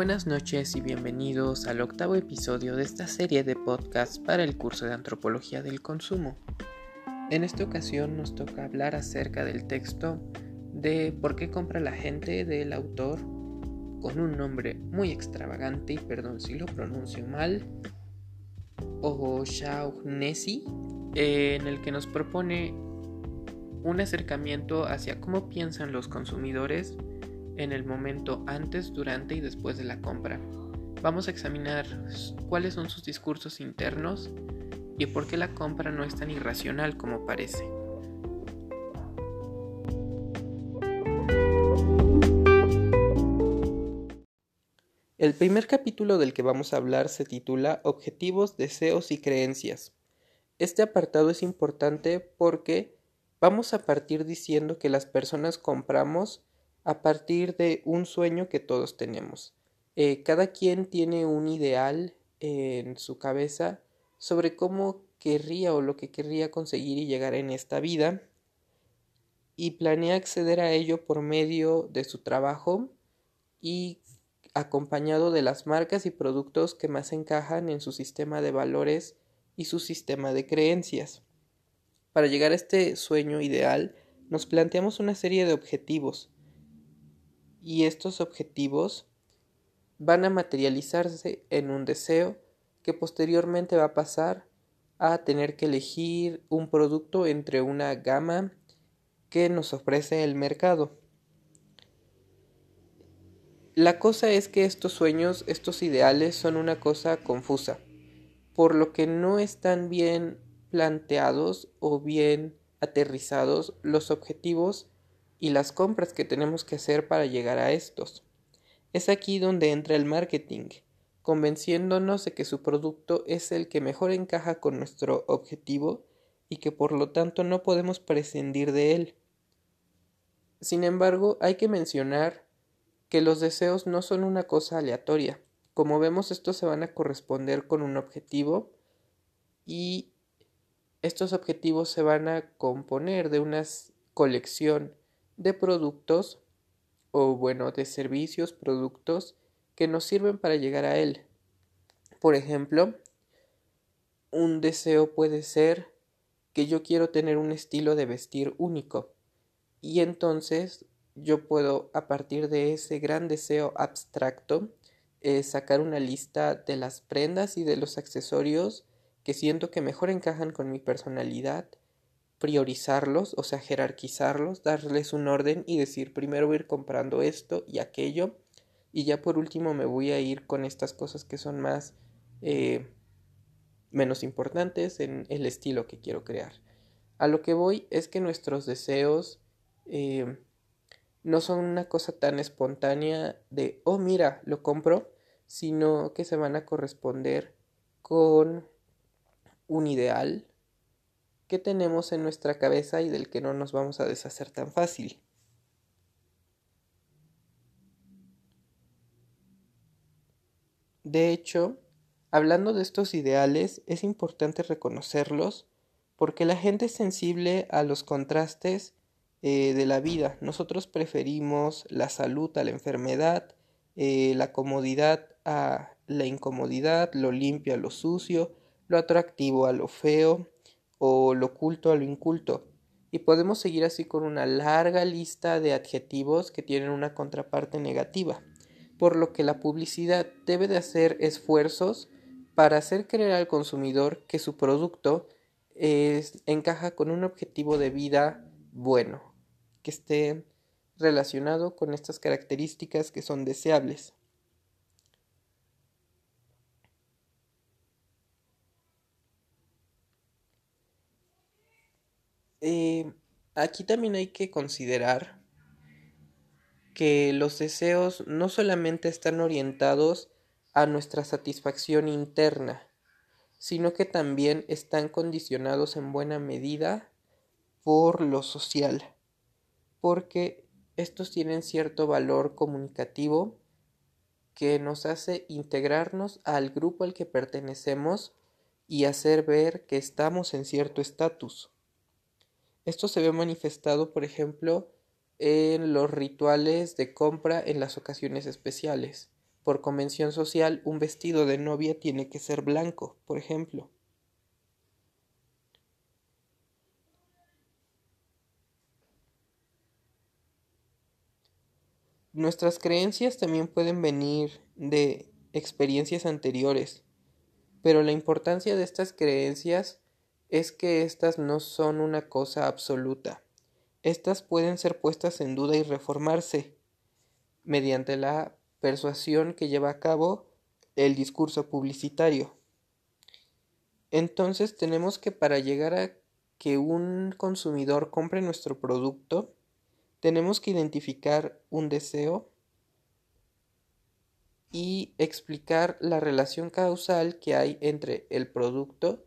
Buenas noches y bienvenidos al octavo episodio de esta serie de podcasts para el curso de Antropología del Consumo. En esta ocasión nos toca hablar acerca del texto de Por qué compra la gente del autor con un nombre muy extravagante y perdón si lo pronuncio mal, o Shaughnessy, en el que nos propone un acercamiento hacia cómo piensan los consumidores en el momento antes, durante y después de la compra. Vamos a examinar cuáles son sus discursos internos y por qué la compra no es tan irracional como parece. El primer capítulo del que vamos a hablar se titula Objetivos, deseos y creencias. Este apartado es importante porque vamos a partir diciendo que las personas compramos a partir de un sueño que todos tenemos. Eh, cada quien tiene un ideal en su cabeza sobre cómo querría o lo que querría conseguir y llegar en esta vida y planea acceder a ello por medio de su trabajo y acompañado de las marcas y productos que más encajan en su sistema de valores y su sistema de creencias. Para llegar a este sueño ideal, nos planteamos una serie de objetivos, y estos objetivos van a materializarse en un deseo que posteriormente va a pasar a tener que elegir un producto entre una gama que nos ofrece el mercado. La cosa es que estos sueños, estos ideales son una cosa confusa, por lo que no están bien planteados o bien aterrizados los objetivos y las compras que tenemos que hacer para llegar a estos. Es aquí donde entra el marketing, convenciéndonos de que su producto es el que mejor encaja con nuestro objetivo y que por lo tanto no podemos prescindir de él. Sin embargo, hay que mencionar que los deseos no son una cosa aleatoria. Como vemos, estos se van a corresponder con un objetivo y estos objetivos se van a componer de una colección de productos o bueno, de servicios, productos que nos sirven para llegar a él. Por ejemplo, un deseo puede ser que yo quiero tener un estilo de vestir único y entonces yo puedo a partir de ese gran deseo abstracto eh, sacar una lista de las prendas y de los accesorios que siento que mejor encajan con mi personalidad priorizarlos, o sea, jerarquizarlos, darles un orden y decir primero voy a ir comprando esto y aquello y ya por último me voy a ir con estas cosas que son más eh, menos importantes en el estilo que quiero crear. A lo que voy es que nuestros deseos eh, no son una cosa tan espontánea de, oh mira, lo compro, sino que se van a corresponder con un ideal, que tenemos en nuestra cabeza y del que no nos vamos a deshacer tan fácil. De hecho, hablando de estos ideales, es importante reconocerlos porque la gente es sensible a los contrastes eh, de la vida. Nosotros preferimos la salud a la enfermedad, eh, la comodidad a la incomodidad, lo limpio a lo sucio, lo atractivo a lo feo, o lo culto a lo inculto. Y podemos seguir así con una larga lista de adjetivos que tienen una contraparte negativa, por lo que la publicidad debe de hacer esfuerzos para hacer creer al consumidor que su producto encaja con un objetivo de vida bueno, que esté relacionado con estas características que son deseables. Eh, aquí también hay que considerar que los deseos no solamente están orientados a nuestra satisfacción interna, sino que también están condicionados en buena medida por lo social, porque estos tienen cierto valor comunicativo que nos hace integrarnos al grupo al que pertenecemos y hacer ver que estamos en cierto estatus. Esto se ve manifestado, por ejemplo, en los rituales de compra en las ocasiones especiales. por convención social, un vestido de novia tiene que ser blanco, por ejemplo. Nuestras creencias también pueden venir de experiencias anteriores, pero la importancia de estas creencias es que éstas no son una cosa absoluta. Estas pueden ser puestas en duda y reformarse mediante la persuasión que lleva a cabo el discurso publicitario. Entonces tenemos que para llegar a que un consumidor compre nuestro producto, tenemos que identificar un deseo y explicar la relación causal que hay entre el producto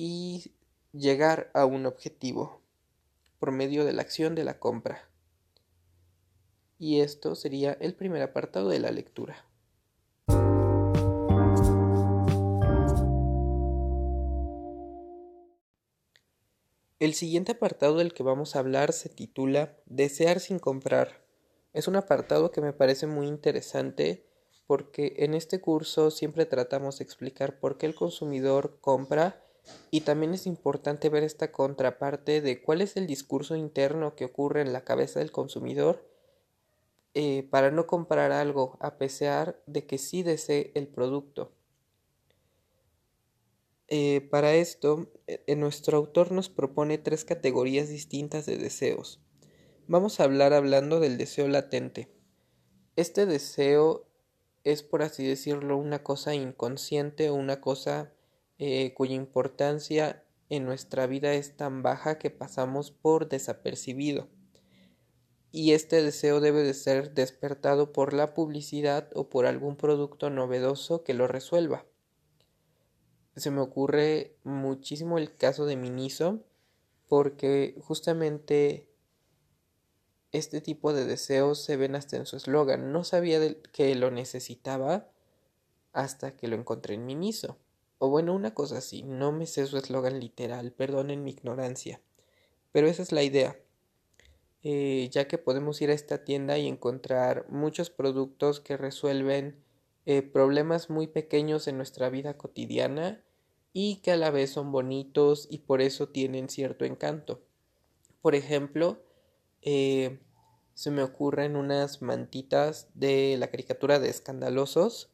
y llegar a un objetivo por medio de la acción de la compra. Y esto sería el primer apartado de la lectura. El siguiente apartado del que vamos a hablar se titula Desear sin comprar. Es un apartado que me parece muy interesante porque en este curso siempre tratamos de explicar por qué el consumidor compra y también es importante ver esta contraparte de cuál es el discurso interno que ocurre en la cabeza del consumidor eh, para no comprar algo a pesar de que sí desee el producto. Eh, para esto, eh, nuestro autor nos propone tres categorías distintas de deseos. Vamos a hablar hablando del deseo latente. Este deseo es, por así decirlo, una cosa inconsciente o una cosa cuya importancia en nuestra vida es tan baja que pasamos por desapercibido y este deseo debe de ser despertado por la publicidad o por algún producto novedoso que lo resuelva. Se me ocurre muchísimo el caso de Miniso porque justamente este tipo de deseos se ven hasta en su eslogan. No sabía que lo necesitaba hasta que lo encontré en Miniso. O bueno, una cosa así, no me sé su eslogan literal, perdonen mi ignorancia. Pero esa es la idea. Eh, ya que podemos ir a esta tienda y encontrar muchos productos que resuelven eh, problemas muy pequeños en nuestra vida cotidiana y que a la vez son bonitos y por eso tienen cierto encanto. Por ejemplo, eh, se me ocurren unas mantitas de la caricatura de escandalosos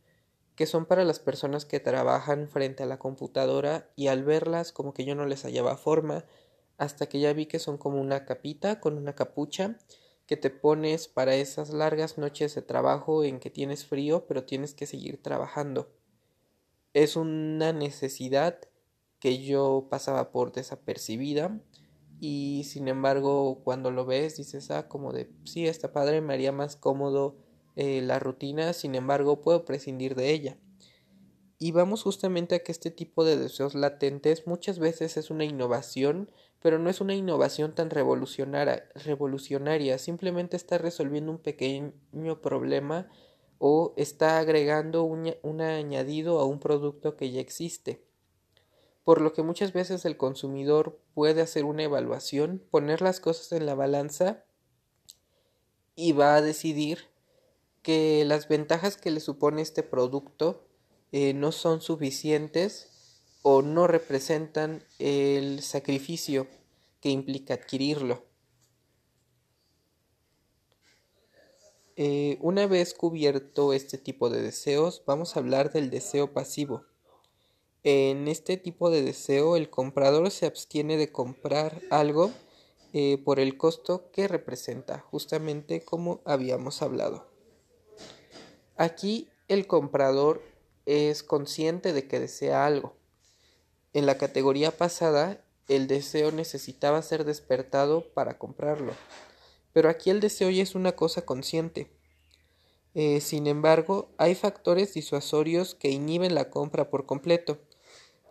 que son para las personas que trabajan frente a la computadora y al verlas como que yo no les hallaba forma hasta que ya vi que son como una capita con una capucha que te pones para esas largas noches de trabajo en que tienes frío pero tienes que seguir trabajando. Es una necesidad que yo pasaba por desapercibida y sin embargo cuando lo ves dices ah como de sí está padre me haría más cómodo eh, la rutina sin embargo puedo prescindir de ella y vamos justamente a que este tipo de deseos latentes muchas veces es una innovación pero no es una innovación tan revolucionaria, revolucionaria, simplemente está resolviendo un pequeño problema o está agregando un, un, añadido a un producto que ya existe. Por lo que muchas veces el consumidor puede hacer una evaluación, poner las cosas en la balanza y va a decidir que las ventajas que le supone este producto eh, no son suficientes o no representan el sacrificio que implica adquirirlo. Eh, una vez cubierto este tipo de deseos, vamos a hablar del deseo pasivo. En este tipo de deseo, el comprador se abstiene de comprar algo eh, por el costo que representa, justamente como habíamos hablado. Aquí el comprador es consciente de que desea algo, en la categoría pasada, el deseo necesitaba ser despertado para comprarlo, pero aquí el deseo ya es una cosa consciente. Eh, sin embargo, hay factores disuasorios que inhiben la compra por completo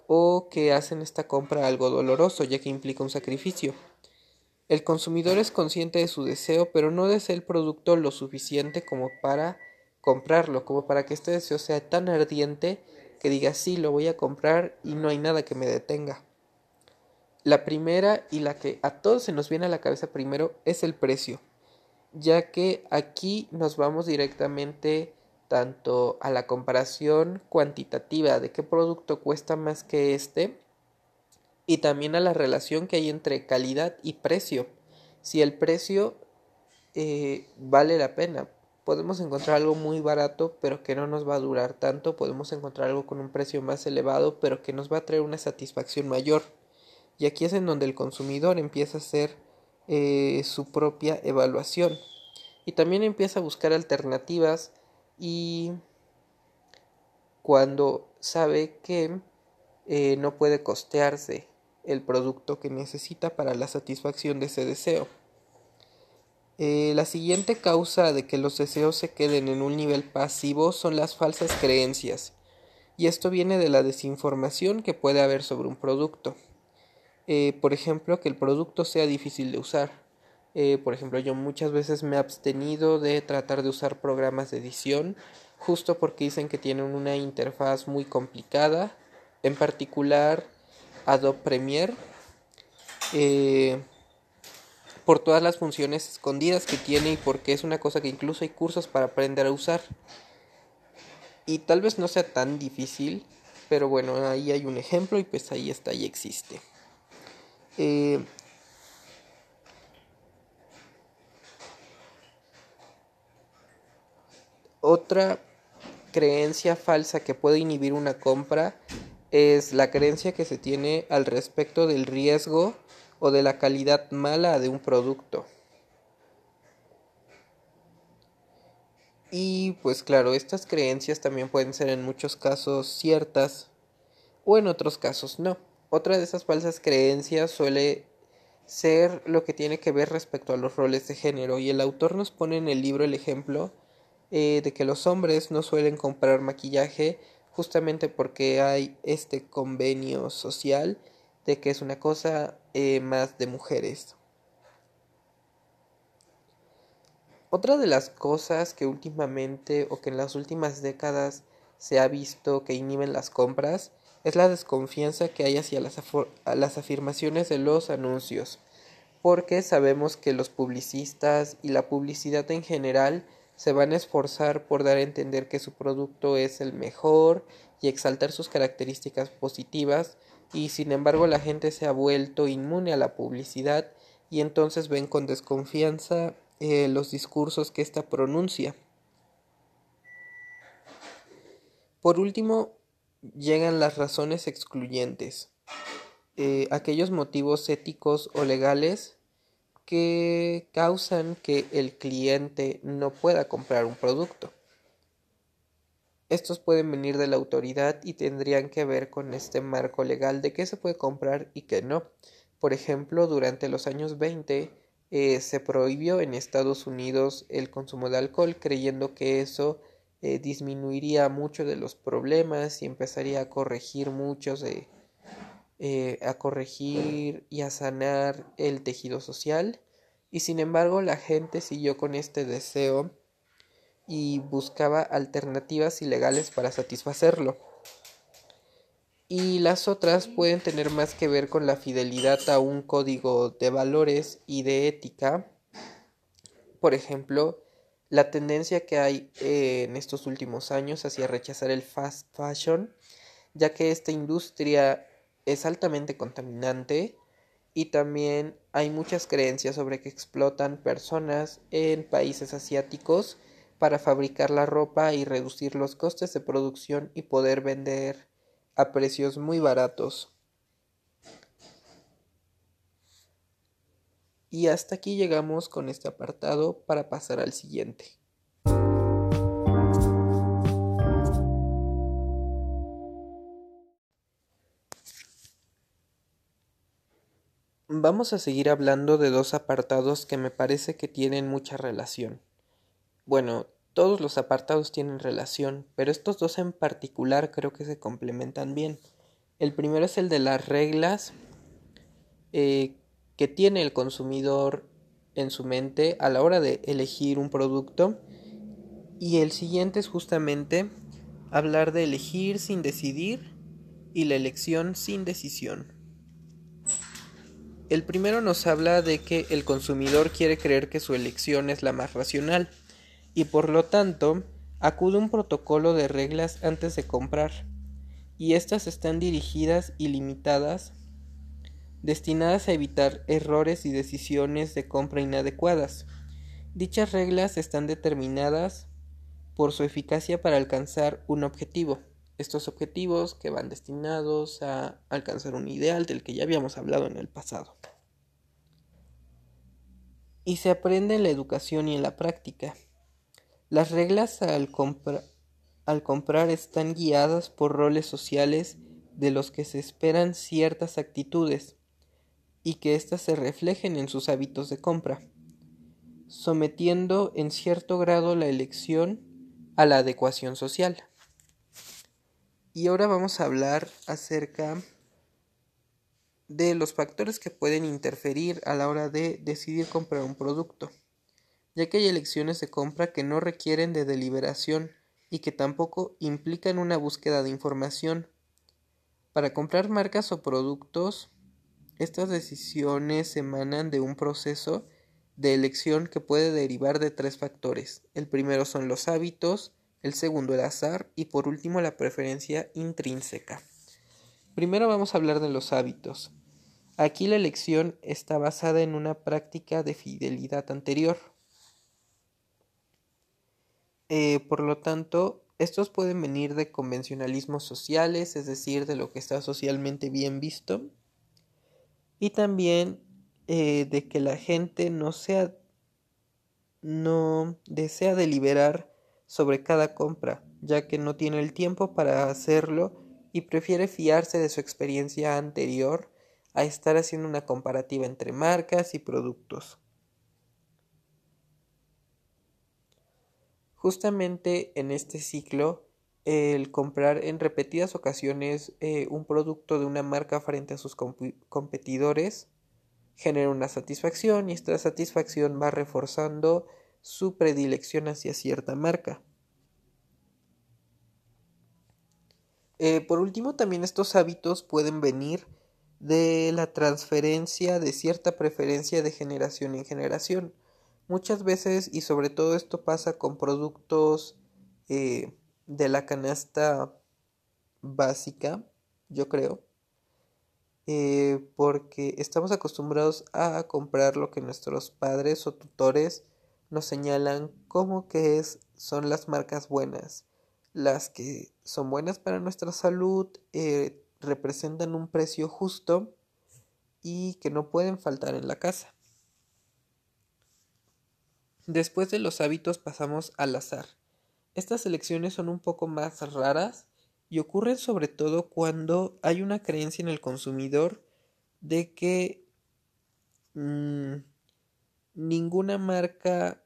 o que hacen esta compra algo doloroso ya que implica un sacrificio. El consumidor es consciente de su deseo, pero no desea el producto lo suficiente como para comprarlo, como para que este deseo sea tan ardiente que diga sí, lo voy a comprar y no hay nada que me detenga. La primera y la que a todos se nos viene a la cabeza primero es el precio, ya que aquí nos vamos directamente tanto a la comparación cuantitativa de qué producto cuesta más que este y también a la relación que hay entre calidad y precio. Si el precio eh, vale la pena, podemos encontrar algo muy barato pero que no nos va a durar tanto, podemos encontrar algo con un precio más elevado pero que nos va a traer una satisfacción mayor. Y aquí es en donde el consumidor empieza a hacer eh, su propia evaluación y también empieza a buscar alternativas y cuando sabe que eh, no puede costearse el producto que necesita para la satisfacción de ese deseo. Eh, la siguiente causa de que los deseos se queden en un nivel pasivo son las falsas creencias, y esto viene de la desinformación que puede haber sobre un producto. Eh, por ejemplo, que el producto sea difícil de usar. Eh, por ejemplo, yo muchas veces me he abstenido de tratar de usar programas de edición justo porque dicen que tienen una interfaz muy complicada, en particular Adobe Premiere por todas las funciones escondidas que tiene y porque es una cosa que incluso hay cursos para aprender a usar. Y tal vez no sea tan difícil, pero bueno, ahí hay un ejemplo y pues ahí está, y existe. Eh, otra creencia falsa que puede inhibir una compra es la creencia que se tiene al respecto del riesgo o de la calidad mala de un producto. Y pues claro, estas creencias también pueden ser en muchos casos ciertas o en otros casos no. Otra de esas falsas creencias suele ser lo que tiene que ver respecto a los roles de género y el autor nos pone en el libro el ejemplo eh, de que los hombres no suelen comprar maquillaje justamente porque hay este convenio social de que es una cosa eh, más de mujeres. Otra de las cosas que últimamente o que en las últimas décadas se ha visto que inhiben las compras es la desconfianza que hay hacia las, las afirmaciones de los anuncios, porque sabemos que los publicistas y la publicidad en general se van a esforzar por dar a entender que su producto es el mejor y exaltar sus características positivas y sin embargo la gente se ha vuelto inmune a la publicidad y entonces ven con desconfianza eh, los discursos que ésta pronuncia. Por último, llegan las razones excluyentes, eh, aquellos motivos éticos o legales que causan que el cliente no pueda comprar un producto. Estos pueden venir de la autoridad y tendrían que ver con este marco legal de qué se puede comprar y qué no. Por ejemplo, durante los años 20 eh, se prohibió en Estados Unidos el consumo de alcohol creyendo que eso eh, disminuiría mucho de los problemas y empezaría a corregir muchos de eh, a corregir y a sanar el tejido social y sin embargo la gente siguió con este deseo y buscaba alternativas ilegales para satisfacerlo. Y las otras pueden tener más que ver con la fidelidad a un código de valores y de ética. Por ejemplo, la tendencia que hay eh, en estos últimos años hacia rechazar el fast fashion, ya que esta industria es altamente contaminante y también hay muchas creencias sobre que explotan personas en países asiáticos para fabricar la ropa y reducir los costes de producción y poder vender a precios muy baratos. Y hasta aquí llegamos con este apartado para pasar al siguiente. Vamos a seguir hablando de dos apartados que me parece que tienen mucha relación. Bueno, todos los apartados tienen relación, pero estos dos en particular creo que se complementan bien. El primero es el de las reglas eh, que tiene el consumidor en su mente a la hora de elegir un producto. Y el siguiente es justamente hablar de elegir sin decidir y la elección sin decisión. El primero nos habla de que el consumidor quiere creer que su elección es la más racional y por lo tanto acude un protocolo de reglas antes de comprar, y estas están dirigidas y limitadas, destinadas a evitar errores y decisiones de compra inadecuadas. Dichas reglas están determinadas por su eficacia para alcanzar un objetivo. Estos objetivos que van destinados a alcanzar un ideal del que ya habíamos hablado en el pasado. Y se aprende en la educación y en la práctica. Las reglas al, comprar están guiadas por roles sociales de los que se esperan ciertas actitudes y que éstas se reflejen en sus hábitos de compra, sometiendo en cierto grado la elección a la adecuación social. Y ahora vamos a hablar acerca de los factores que pueden interferir a la hora de decidir comprar un producto, ya que hay elecciones de compra que no requieren de deliberación y que tampoco implican una búsqueda de información. Para comprar marcas o productos, estas decisiones emanan de un proceso de elección que puede derivar de tres factores. El primero son los hábitos, el segundo el azar y por último la preferencia intrínseca. Primero vamos a hablar de los hábitos. Aquí la elección está basada en una práctica de fidelidad anterior. Eh, por lo tanto, estos pueden venir de convencionalismos sociales, es decir, de lo que está socialmente bien visto, y también eh, de que la gente no sea no desea deliberar sobre cada compra, ya que no tiene el tiempo para hacerlo y prefiere fiarse de su experiencia anterior a estar haciendo una comparativa entre marcas y productos. Justamente en este ciclo, el comprar en repetidas ocasiones eh, un producto de una marca frente a sus competidores genera una satisfacción y esta satisfacción va reforzando su predilección hacia cierta marca. Eh, por último, también estos hábitos pueden venir de la transferencia de cierta preferencia de generación en generación. Muchas veces, y sobre todo esto pasa con productos eh, de la canasta básica, yo creo, eh, porque estamos acostumbrados a comprar lo que nuestros padres o tutores nos señalan como que es, son las marcas buenas, las que son buenas para nuestra salud, eh, representan un precio justo y que no pueden faltar en la casa. Después de los hábitos pasamos al azar. Estas elecciones son un poco más raras y ocurren sobre todo cuando hay una creencia en el consumidor de que mm, ninguna marca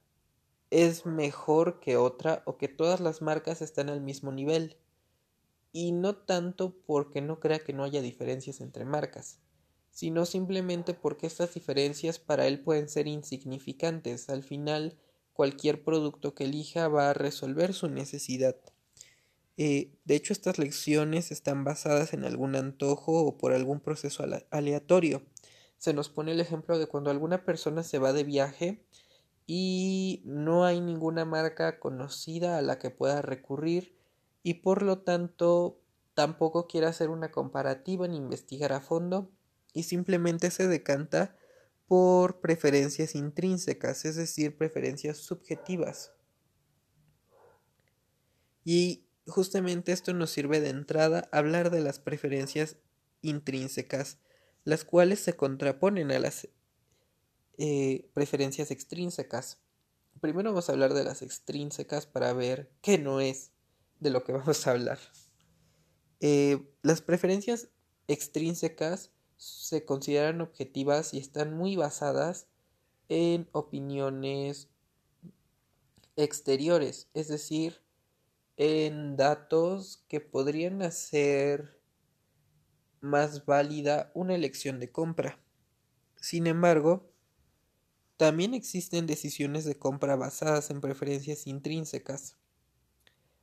es mejor que otra o que todas las marcas están al mismo nivel. Y no tanto porque no crea que no haya diferencias entre marcas, sino simplemente porque estas diferencias para él pueden ser insignificantes. Al final, cualquier producto que elija va a resolver su necesidad. Eh, de hecho, estas lecciones están basadas en algún antojo o por algún proceso aleatorio. Se nos pone el ejemplo de cuando alguna persona se va de viaje y no hay ninguna marca conocida a la que pueda recurrir y por lo tanto tampoco quiere hacer una comparativa ni investigar a fondo y simplemente se decanta por preferencias intrínsecas, es decir, preferencias subjetivas. Y justamente esto nos sirve de entrada a hablar de las preferencias intrínsecas, las cuales se contraponen a las eh, preferencias extrínsecas. Primero vamos a hablar de las extrínsecas para ver qué no es de lo que vamos a hablar. Eh, las preferencias extrínsecas se consideran objetivas y están muy basadas en opiniones exteriores, es decir, en datos que podrían hacer más válida una elección de compra. Sin embargo, también existen decisiones de compra basadas en preferencias intrínsecas.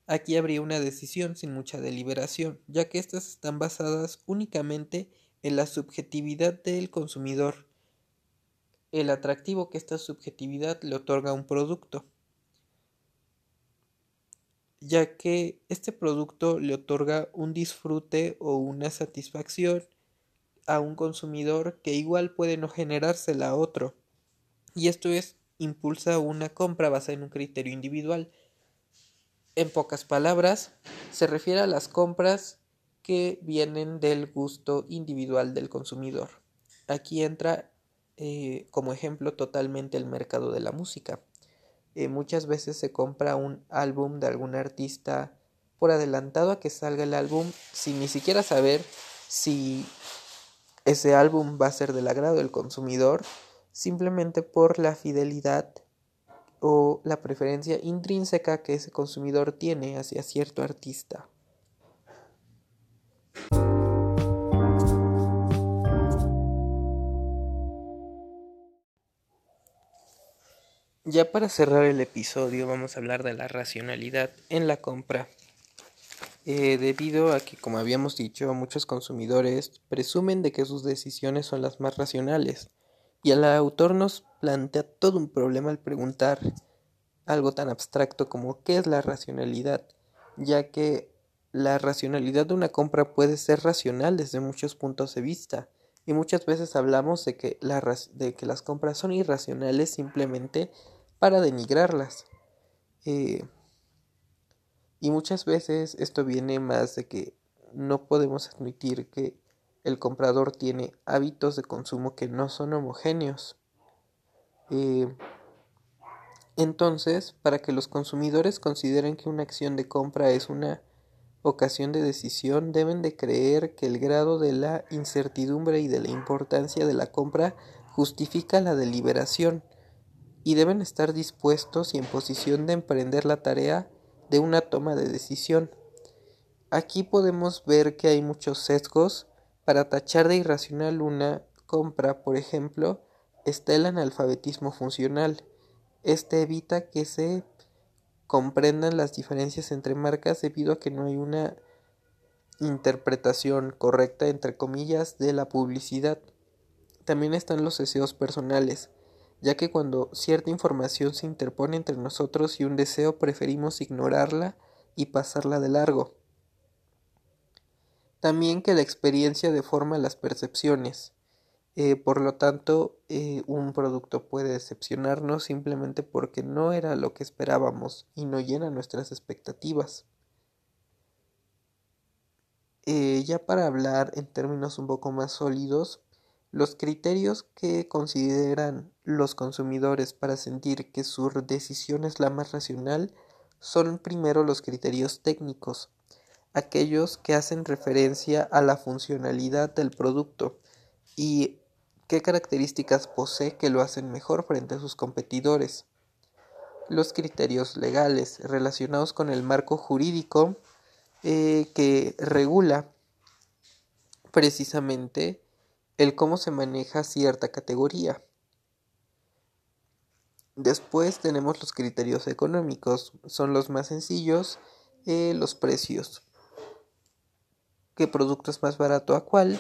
Aquí habría una decisión sin mucha deliberación, ya que éstas están basadas únicamente en la subjetividad del consumidor, el atractivo que esta subjetividad le otorga a un producto. ya que este producto le otorga un disfrute o una satisfacción a un consumidor que igual puede no generársela a otro. Y esto es impulsa una compra basada en un criterio individual. En pocas palabras, se refiere a las compras que vienen del gusto individual del consumidor. Aquí entra eh, como ejemplo totalmente el mercado de la música. Eh, muchas veces se compra un álbum de algún artista por adelantado a que salga el álbum sin ni siquiera saber si ese álbum va a ser del agrado del consumidor simplemente por la fidelidad o la preferencia intrínseca que ese consumidor tiene hacia cierto artista. Ya para cerrar el episodio vamos a hablar de la racionalidad en la compra. Eh, debido a que, como habíamos dicho, muchos consumidores presumen de que sus decisiones son las más racionales y el autor nos plantea todo un problema al preguntar algo tan abstracto como qué es la racionalidad, ya que la racionalidad de una compra puede ser racional desde muchos puntos de vista, y muchas veces hablamos de que, de que las compras son irracionales simplemente para denigrarlas. Eh, y muchas veces esto viene más de que no podemos admitir que el comprador tiene hábitos de consumo que no son homogéneos. Eh, entonces, para que los consumidores consideren que una acción de compra es una ocasión de decisión, deben de creer que el grado de la incertidumbre y de la importancia de la compra justifica la deliberación y deben estar dispuestos y en posición de emprender la tarea de una toma de decisión. Aquí podemos ver que hay muchos sesgos para tachar de irracional una compra, por ejemplo, está el analfabetismo funcional. Este evita que se comprendan las diferencias entre marcas debido a que no hay una interpretación correcta, entre comillas, de la publicidad. También están los deseos personales, ya que cuando cierta información se interpone entre nosotros y un deseo preferimos ignorarla y pasarla de largo. También que la experiencia deforma las percepciones. Eh, por lo tanto, eh, un producto puede decepcionarnos simplemente porque no era lo que esperábamos y no llena nuestras expectativas. Eh, ya para hablar en términos un poco más sólidos, los criterios que consideran los consumidores para sentir que su decisión es la más racional son primero los criterios técnicos, aquellos que hacen referencia a la funcionalidad del producto y qué características posee que lo hacen mejor frente a sus competidores. Los criterios legales relacionados con el marco jurídico eh, que regula precisamente el cómo se maneja cierta categoría. Después tenemos los criterios económicos, son los más sencillos, eh, los precios qué producto es más barato a cuál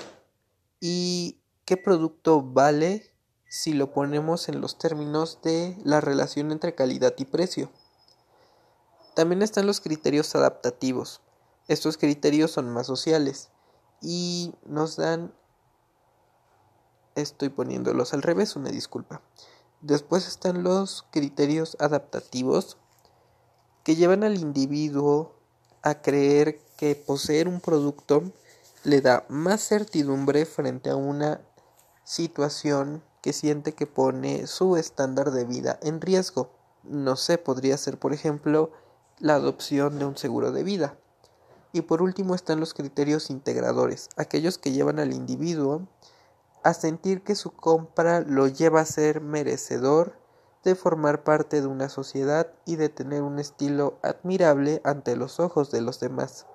y qué producto vale si lo ponemos en los términos de la relación entre calidad y precio. También están los criterios adaptativos. Estos criterios son más sociales y nos dan... Estoy poniéndolos al revés, una disculpa. Después están los criterios adaptativos que llevan al individuo a creer que poseer un producto le da más certidumbre frente a una situación que siente que pone su estándar de vida en riesgo. No sé, podría ser, por ejemplo, la adopción de un seguro de vida. Y por último están los criterios integradores, aquellos que llevan al individuo a sentir que su compra lo lleva a ser merecedor de formar parte de una sociedad y de tener un estilo admirable ante los ojos de los demás.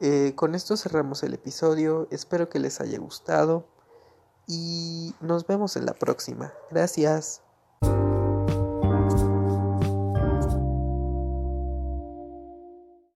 Eh, con esto cerramos el episodio, espero que les haya gustado y nos vemos en la próxima. Gracias.